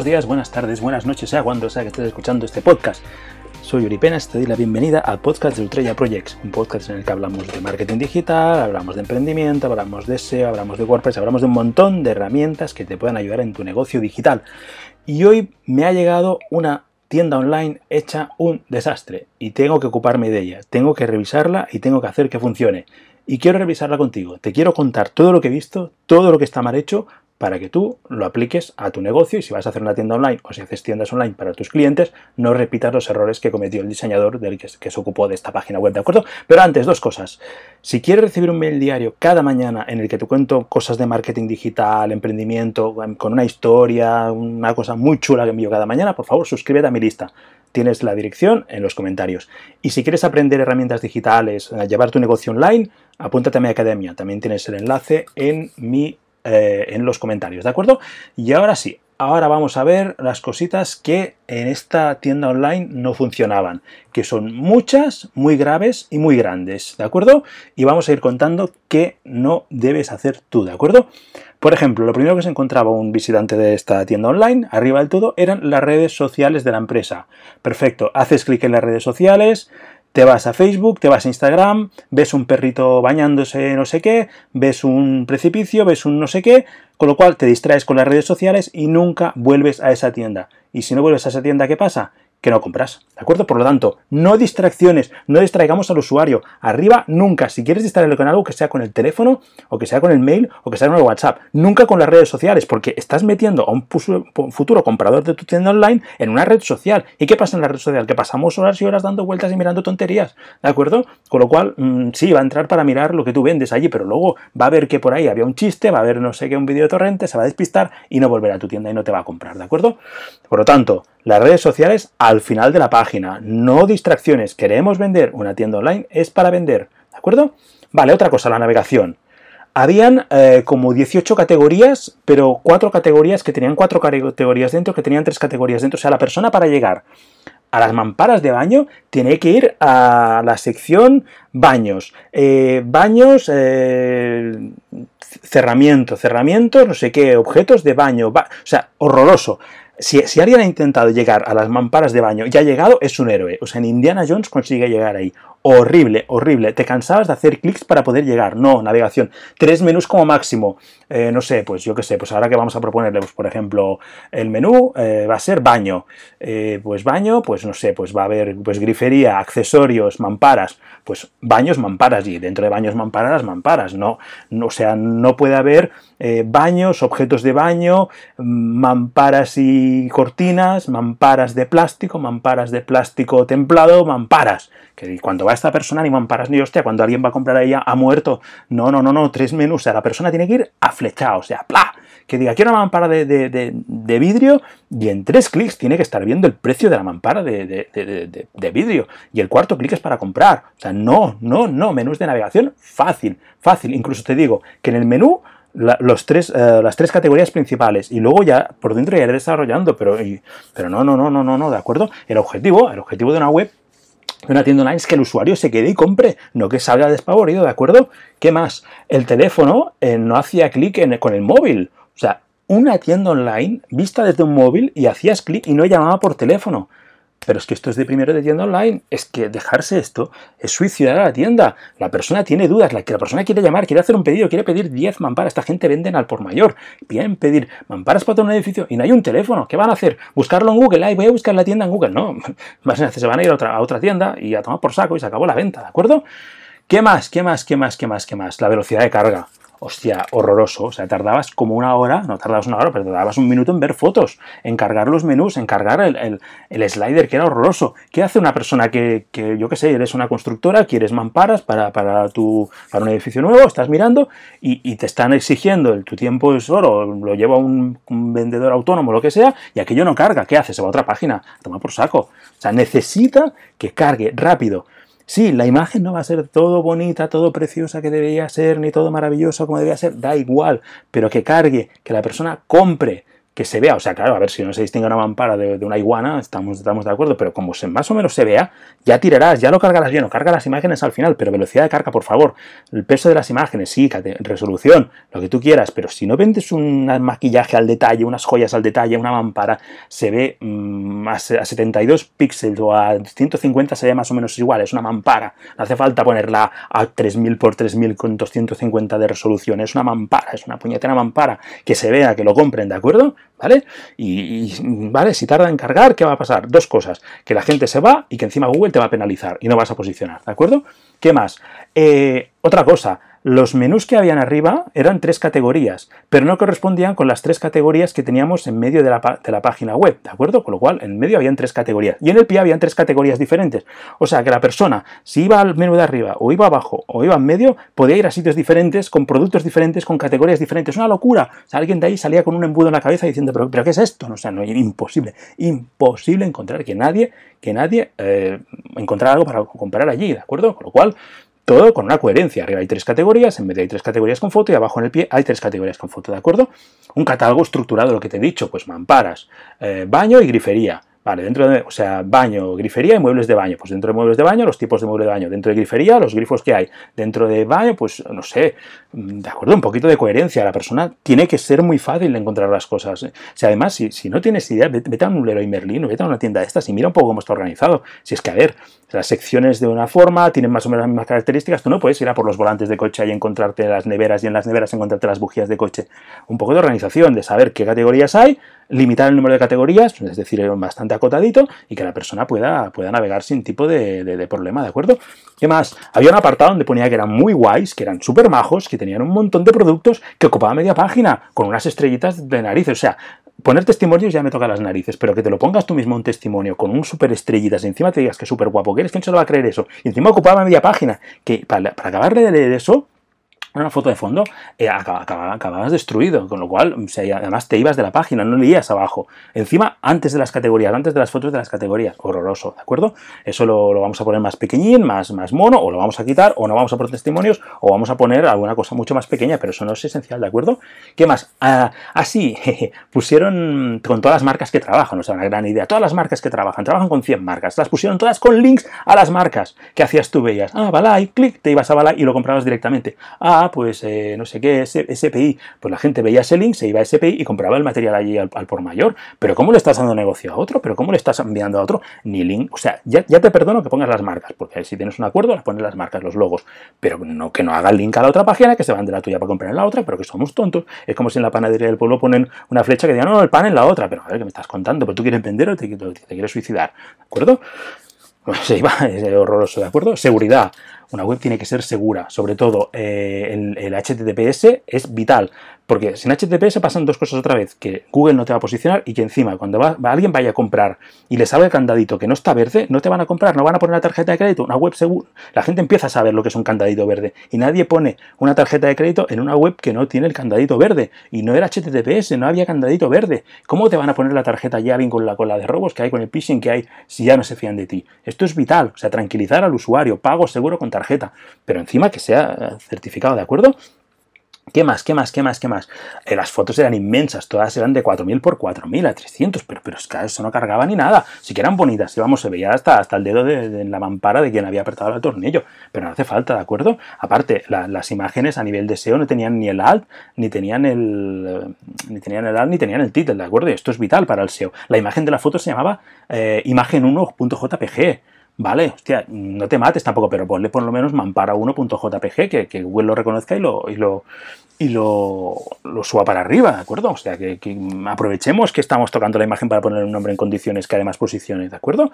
Buenos días, buenas tardes, buenas noches, sea cuando sea que estés escuchando este podcast. Soy Uri Penas, te doy la bienvenida al podcast de Ultrella Projects, un podcast en el que hablamos de marketing digital, hablamos de emprendimiento, hablamos de SEO, hablamos de WordPress, hablamos de un montón de herramientas que te puedan ayudar en tu negocio digital. Y hoy me ha llegado una tienda online hecha un desastre y tengo que ocuparme de ella, tengo que revisarla y tengo que hacer que funcione. Y quiero revisarla contigo, te quiero contar todo lo que he visto, todo lo que está mal hecho, para que tú lo apliques a tu negocio y si vas a hacer una tienda online o si haces tiendas online para tus clientes, no repitas los errores que cometió el diseñador del que, se ocupó de esta página web, ¿de acuerdo? Pero antes, dos cosas. Si quieres recibir un mail diario cada mañana en el que te cuento cosas de marketing digital, emprendimiento, con una historia, una cosa muy chula que envío cada mañana, por favor, suscríbete a mi lista. Tienes la dirección en los comentarios. Y si quieres aprender herramientas digitales, a llevar tu negocio online, apúntate a mi academia. También tienes el enlace en mi eh, en los comentarios, ¿de acuerdo? Y ahora sí, ahora vamos a ver las cositas que en esta tienda online no funcionaban, que son muchas, muy graves y muy grandes, ¿de acuerdo? Y vamos a ir contando qué no debes hacer tú, ¿de acuerdo? Por ejemplo, lo primero que se encontraba un visitante de esta tienda online, arriba del todo, eran las redes sociales de la empresa. Perfecto, haces clic en las redes sociales, te vas a Facebook, te vas a Instagram, ves un perrito bañándose no sé qué, ves un precipicio, ves un no sé qué, con lo cual te distraes con las redes sociales y nunca vuelves a esa tienda. Y si no vuelves a esa tienda, ¿qué pasa? Que no compras. ¿De acuerdo? Por lo tanto, no distracciones, no distraigamos al usuario. Arriba, nunca. Si quieres distraerle con algo, que sea con el teléfono, o que sea con el mail, o que sea con el WhatsApp. Nunca con las redes sociales, porque estás metiendo a un futuro comprador de tu tienda online en una red social. ¿Y qué pasa en la red social? Que pasamos horas y horas dando vueltas y mirando tonterías. ¿De acuerdo? Con lo cual, mm, sí, va a entrar para mirar lo que tú vendes allí, pero luego va a ver que por ahí había un chiste, va a ver no sé qué, un vídeo de torrente, se va a despistar y no volverá a tu tienda y no te va a comprar. ¿De acuerdo? Por lo tanto, las redes sociales al final de la página, no distracciones. Queremos vender una tienda online, es para vender, ¿de acuerdo? Vale, otra cosa, la navegación. Habían eh, como 18 categorías, pero cuatro categorías que tenían cuatro categorías dentro, que tenían tres categorías dentro. O sea, la persona para llegar a las mamparas de baño tiene que ir a la sección baños. Eh, baños, eh, cerramiento, cerramiento, no sé qué, objetos de baño. o sea, horroroso si, alguien ha intentado llegar a las mamparas de baño y ha llegado, es un héroe. O sea, en Indiana Jones consigue llegar ahí. Horrible, horrible. Te cansabas de hacer clics para poder llegar. No, navegación. Tres menús como máximo. Eh, no sé, pues yo qué sé, pues ahora que vamos a proponerle, pues por ejemplo, el menú eh, va a ser baño. Eh, pues baño, pues no sé, pues va a haber pues grifería, accesorios, mamparas. Pues baños, mamparas. Y dentro de baños, mamparas, mamparas. No, no o sea, no puede haber baños, objetos de baño, mamparas y cortinas, mamparas de plástico, mamparas de plástico templado, mamparas. Que cuando esta persona ni mamparas ni hostia, cuando alguien va a comprar a ella ha muerto. No, no, no, no, tres menús. O sea, la persona tiene que ir a flechado, o sea, ¡pla! Que diga, quiero una mampara de, de, vidrio y en tres clics tiene que estar viendo el precio de la mampara de, vidrio. Y el cuarto clic es para comprar. O sea, no, no, no, menús de navegación fácil, fácil. Incluso te digo que en el menú los tres, eh, las tres categorías principales y luego ya por dentro ya iré desarrollando, pero, pero no, no, no, no, no, no, de acuerdo. El objetivo, el objetivo de una web una tienda online es que el usuario se quede y compre, no que salga despavorido, ¿de acuerdo? ¿Qué más? El teléfono eh, no hacía clic con el móvil. O sea, una tienda online vista desde un móvil y hacías clic y no llamaba por teléfono. Pero es que esto es de primero de tienda online. Es que dejarse esto es suicidar a la tienda. La persona tiene dudas, la que la persona quiere llamar, quiere hacer un pedido, quiere pedir 10 mamparas. Esta gente venden al por mayor. Vienen pedir mamparas para todo un edificio y no hay un teléfono. ¿Qué van a hacer? Buscarlo en Google. Ay, voy a buscar la tienda en Google. No, se van a ir a otra, a otra tienda y a tomar por saco y se acabó la venta, ¿de acuerdo? ¿Qué más? ¿Qué más? ¿Qué más? ¿Qué más? ¿Qué más? La velocidad de carga hostia, horroroso. O sea, tardabas como una hora, no tardabas una hora, pero tardabas un minuto en ver fotos, en cargar los menús, en cargar el, slider, que era horroroso. ¿Qué hace una persona que, yo qué sé, eres una constructora, quieres mamparas para, para, tu, para un edificio nuevo, estás mirando y, te están exigiendo el, tu tiempo es oro, lo lleva un, un, vendedor autónomo, lo que sea, y aquello no carga. ¿Qué hace? Se va a otra página, toma por saco. O sea, necesita que cargue rápido. Sí, la imagen no va a ser todo bonita, todo preciosa que debería ser, ni todo maravilloso como debería ser, da igual, pero que cargue, que la persona compre, que se vea, o sea, claro, a ver si no se distingue una mampara de, una iguana, estamos, estamos de acuerdo, pero como se, más o menos se vea, ya tirarás, ya lo cargarás bien, o carga las imágenes al final, pero velocidad de carga, por favor, el peso de las imágenes, sí, resolución, lo que tú quieras, pero si no vendes un maquillaje al detalle, unas joyas al detalle, una mampara, se ve mm, a, 72 píxeles o a 150 se ve más o menos igual, es una mampara, no hace falta ponerla a 3000 por 3000 con 250 de resolución, es una mampara, es una puñetera mampara, que se vea, que lo compren, ¿de acuerdo? ¿Vale? Y, ¿vale? Si tarda en cargar, ¿qué va a pasar? Dos cosas. Que la gente se va y que encima Google te va a penalizar y no vas a posicionar, ¿de acuerdo? ¿Qué más? Eh, otra cosa, los menús que habían arriba eran tres categorías, pero no correspondían con las tres categorías que teníamos en medio de la, página web, ¿de acuerdo? Con lo cual, en medio habían tres categorías. Y en el pie habían tres categorías diferentes. O sea, que la persona, si iba al menú de arriba, o iba abajo, o iba en medio, podía ir a sitios diferentes, con productos diferentes, con categorías diferentes. Una locura. O sea, alguien de ahí salía con un embudo en la cabeza diciendo, ¿pero, ¿pero qué es esto? No, o sea, no, imposible. Imposible encontrar que nadie, que nadie eh, encontrara algo para comprar allí, ¿de acuerdo? Con lo cual, todo con una coherencia. Arriba hay tres categorías, en medio hay tres categorías con foto y abajo en el pie hay tres categorías con foto, ¿de acuerdo? Un catálogo estructurado, lo que te he dicho, pues mamparas, eh, baño y grifería. Vale, dentro de, o sea, baño, grifería y muebles de baño. Pues dentro de muebles de baño, los tipos de muebles de baño. Dentro de grifería, los grifos que hay. Dentro de baño, pues no sé, de acuerdo, un poquito de coherencia. La persona tiene que ser muy fácil de encontrar las cosas. O sea, además, si, si no tienes idea, vete, a un Leroy Merlin o vete a una tienda de estas y mira un poco cómo está organizado. Si es que, a ver, las secciones de una forma tienen más o menos las mismas características, tú no puedes ir a por los volantes de coche y encontrarte las neveras y en las neveras encontrarte las bujías de coche. Un poco de organización, de saber qué categorías hay, limitar el número de categorías, es decir, bastante acotadito, y que la persona pueda, pueda navegar sin tipo de, problema, ¿de acuerdo? ¿Qué más? Había un apartado donde ponía que eran muy guays, que eran súper majos, que tenían un montón de productos, que ocupaban media página, con unas estrellitas de narices. O sea, poner testimonios ya me toca las narices, pero que te lo pongas tú mismo un testimonio con un súper estrellitas y encima te digas que súper guapo, que eres, ¿quién se lo va a creer eso? Y encima ocupaba media página, que para, para acabar de leer eso, una foto de fondo, eh, acababas destruido, con lo cual, además te ibas de la página, no leías abajo. Encima, antes de las categorías, antes de las fotos de las categorías, horroroso, ¿de acuerdo? Eso lo, vamos a poner más pequeñín, más, más mono, o lo vamos a quitar, o no vamos a poner testimonios, o vamos a poner alguna cosa mucho más pequeña, pero eso no es esencial, ¿de acuerdo? ¿Qué más? Ah, así, pusieron con todas las marcas que trabajan, o sea, una gran idea, todas las marcas que trabajan, trabajan con 100 marcas, las pusieron todas con links a las marcas. ¿Qué hacías tú? Veías, ah, Balay, clic, te ibas a Balay y lo comprabas directamente. Ah, pues eh, no sé qué, SPI, pues la gente veía ese link, se iba a SPI y compraba el material allí al, por mayor. Pero ¿cómo le estás dando negocio a otro? ¿Pero cómo le estás enviando a otro? Ni link. O sea, ya, te perdono que pongas las marcas, porque si tienes un acuerdo, las pones las marcas, los logos. Pero no que no haga el link a la otra página, que se van de la tuya para comprar en la otra, pero que somos tontos. Es como si en la panadería del pueblo ponen una flecha que diga, no, el pan en la otra. Pero a ver, ¿qué me estás contando? ¿Pero tú quieres vender o te, te, quieres suicidar? ¿De acuerdo? Pues se iba, es horroroso, ¿de acuerdo? Seguridad una web tiene que ser segura. Sobre todo, eh, el, el, HTTPS es vital. Porque sin HTTPS pasan dos cosas otra vez, que Google no te va a posicionar y que encima cuando va, alguien vaya a comprar y le sabe el candadito que no está verde, no te van a comprar, no van a poner la tarjeta de crédito, una web segura. La gente empieza a saber lo que es un candadito verde y nadie pone una tarjeta de crédito en una web que no tiene el candadito verde y no era HTTPS, no había candadito verde. ¿Cómo te van a poner la tarjeta ya alguien con la cola de robos que hay, con el phishing que hay, si ya no se fían de ti? Esto es vital, o sea, tranquilizar al usuario, pago seguro con tarjeta, pero encima que sea certificado, ¿de acuerdo? ¿Qué más? ¿Qué más? ¿Qué más? ¿Qué más? Eh, las fotos eran inmensas, todas eran de 4000 por 4000 a 300, pero, pero es que eso no cargaba ni nada. Sí que eran bonitas, y vamos, se veía hasta, hasta el dedo de, la mampara de quien había apretado el tornillo, pero no hace falta, ¿de acuerdo? Aparte, las imágenes a nivel de SEO no tenían ni el alt, ni tenían el, ni tenían el alt, ni tenían el título, ¿de acuerdo? Y esto es vital para el SEO. La imagen de la foto se llamaba eh, imagen1.jpg Vale, hostia, no te mates tampoco, pero ponle por lo menos mampara1.jpg, que, que Google lo reconozca y lo, y lo, y lo, lo suba para arriba, ¿de acuerdo? O sea, que, aprovechemos que estamos tocando la imagen para poner un nombre en condiciones que además posicione, ¿de acuerdo?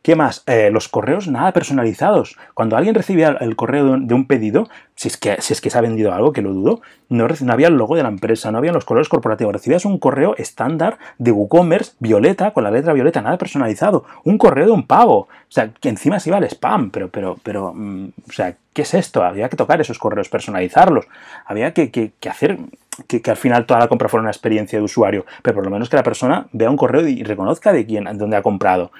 ¿Qué más? Eh, los correos nada personalizados. Cuando alguien recibía el correo de un pedido, si es que, si es que se ha vendido algo, que lo dudo, no, no había el logo de la empresa, no había los colores corporativos. Recibías un correo estándar de WooCommerce, violeta, con la letra violeta, nada personalizado. Un correo de un pago. O sea, que encima se iba al spam, pero, pero, pero, mm, o sea, ¿qué es esto? Había que tocar esos correos, personalizarlos. Había que, hacer que, que, al final toda la compra fuera una experiencia de usuario, pero por lo menos que la persona vea un correo y reconozca de quién, de dónde ha comprado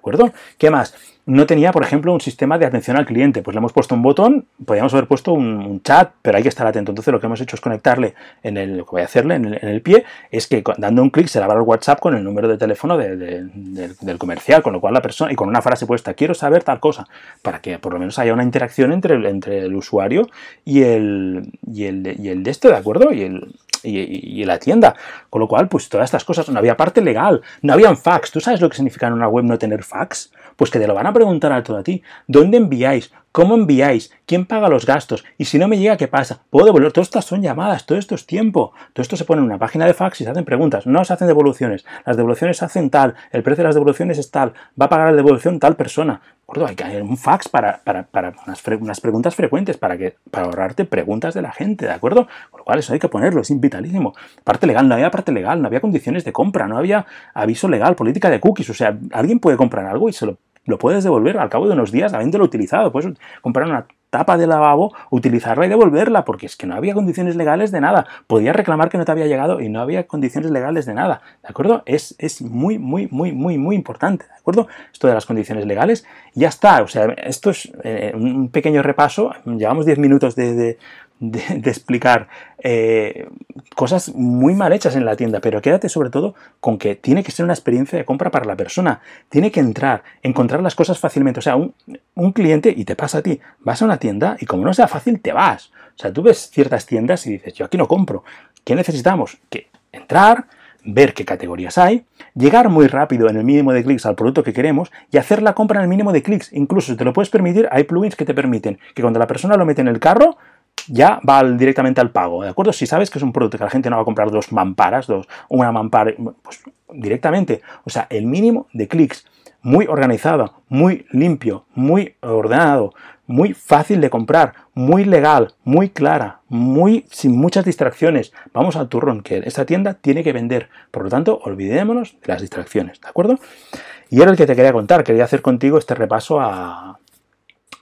acuerdo? ¿Qué más? no tenía, por ejemplo, un sistema de atención al cliente. Pues le hemos puesto un botón, podríamos haber puesto un, chat, pero hay que estar atento. Entonces lo que hemos hecho es conectarle en el, que voy a hacerle en el, pie, es que dando un clic se le abra el WhatsApp con el número de teléfono del, comercial, con lo cual la persona, y con una frase puesta, quiero saber tal cosa, para que por lo menos haya una interacción entre, entre el usuario y el, y el, y el de este, ¿de acuerdo? Y el, y, la tienda. Con lo cual, pues todas estas cosas, no había parte legal, no habían fax. ¿Tú sabes lo que significa en una web no tener fax? Pues que te lo van a preguntar a todo a ti. ¿Dónde enviáis? ¿Cómo enviáis? ¿Quién paga los gastos? Y si no me llega, ¿qué pasa? ¿Puedo devolver? Todas estas son llamadas, todo esto es tiempo. Todo esto se pone en una página de fax y se hacen preguntas. No se hacen devoluciones. Las devoluciones se hacen tal. El precio de las devoluciones es tal. Va a pagar la devolución tal persona. Hay que hacer un fax para, para, para unas, preguntas frecuentes, para, que, para ahorrarte preguntas de la gente, ¿de acuerdo? Con lo cual eso hay que ponerlo, es vitalísimo. Parte legal, no había parte legal, no había condiciones de compra, no había aviso legal, política de cookies. O sea, alguien puede comprar algo y se lo lo puedes devolver al cabo de unos días habiéndolo utilizado. Puedes comprar una tapa de lavabo, utilizarla y devolverla, porque es que no había condiciones legales de nada. Podías reclamar que no te había llegado y no había condiciones legales de nada. ¿De acuerdo? Es, es muy, muy, muy, muy, muy importante. ¿De acuerdo? Esto de las condiciones legales. Ya está. O sea, esto es eh, un pequeño repaso. Llevamos 10 minutos de, de, explicar eh, cosas muy mal hechas en la tienda, pero quédate sobre todo con que tiene que ser una experiencia de compra para la persona. Tiene que entrar, encontrar las cosas fácilmente. O sea, un, un cliente, y te pasa a ti, vas a una tienda y como no sea fácil, te vas. O sea, tú ves ciertas tiendas y dices, yo aquí no compro. ¿Qué necesitamos? Que entrar, ver qué categorías hay, llegar muy rápido en el mínimo de clics al producto que queremos y hacer la compra en el mínimo de clics. Incluso si te lo puedes permitir, hay plugins que te permiten que cuando la persona lo mete en el carro, ya va directamente al pago, ¿de acuerdo? Si sabes que es un producto que la gente no va a comprar dos mamparas, dos, una mampara, pues directamente, o sea, el mínimo de clics, muy organizado, muy limpio, muy ordenado, muy fácil de comprar, muy legal, muy clara, muy sin muchas distracciones. Vamos al turrón, que esta tienda tiene que vender. Por lo tanto, olvidémonos de las distracciones, ¿de acuerdo? Y era el que te quería contar, quería hacer contigo este repaso a,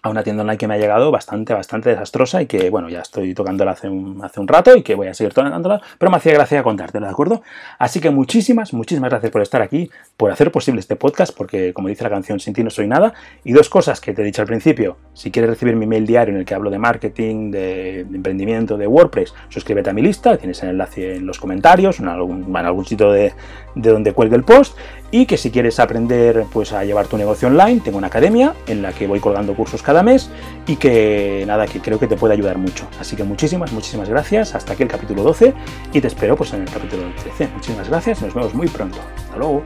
a una tienda online que me ha llegado bastante, bastante desastrosa y que, bueno, ya estoy tocándola hace un, hace un rato y que voy a seguir tocándola, pero me hacía gracia contártelo, ¿de acuerdo? Así que muchísimas, muchísimas gracias por estar aquí, por hacer posible este podcast, porque como dice la canción, sin ti no soy nada. Y dos cosas que te he dicho al principio, si quieres recibir mi mail diario en el que hablo de marketing, de, emprendimiento, de WordPress, suscríbete a mi lista, tienes el enlace en los comentarios, en algún, en algún sitio de, de donde cuelgue el post y que si quieres aprender pues a llevar tu negocio online, tengo una academia en la que voy colgando cursos cada mes y que nada, que creo que te puede ayudar mucho. Así que muchísimas, muchísimas gracias. Hasta aquí el capítulo 12 y te espero pues en el capítulo 13. Muchísimas gracias, nos vemos muy pronto. Hasta luego.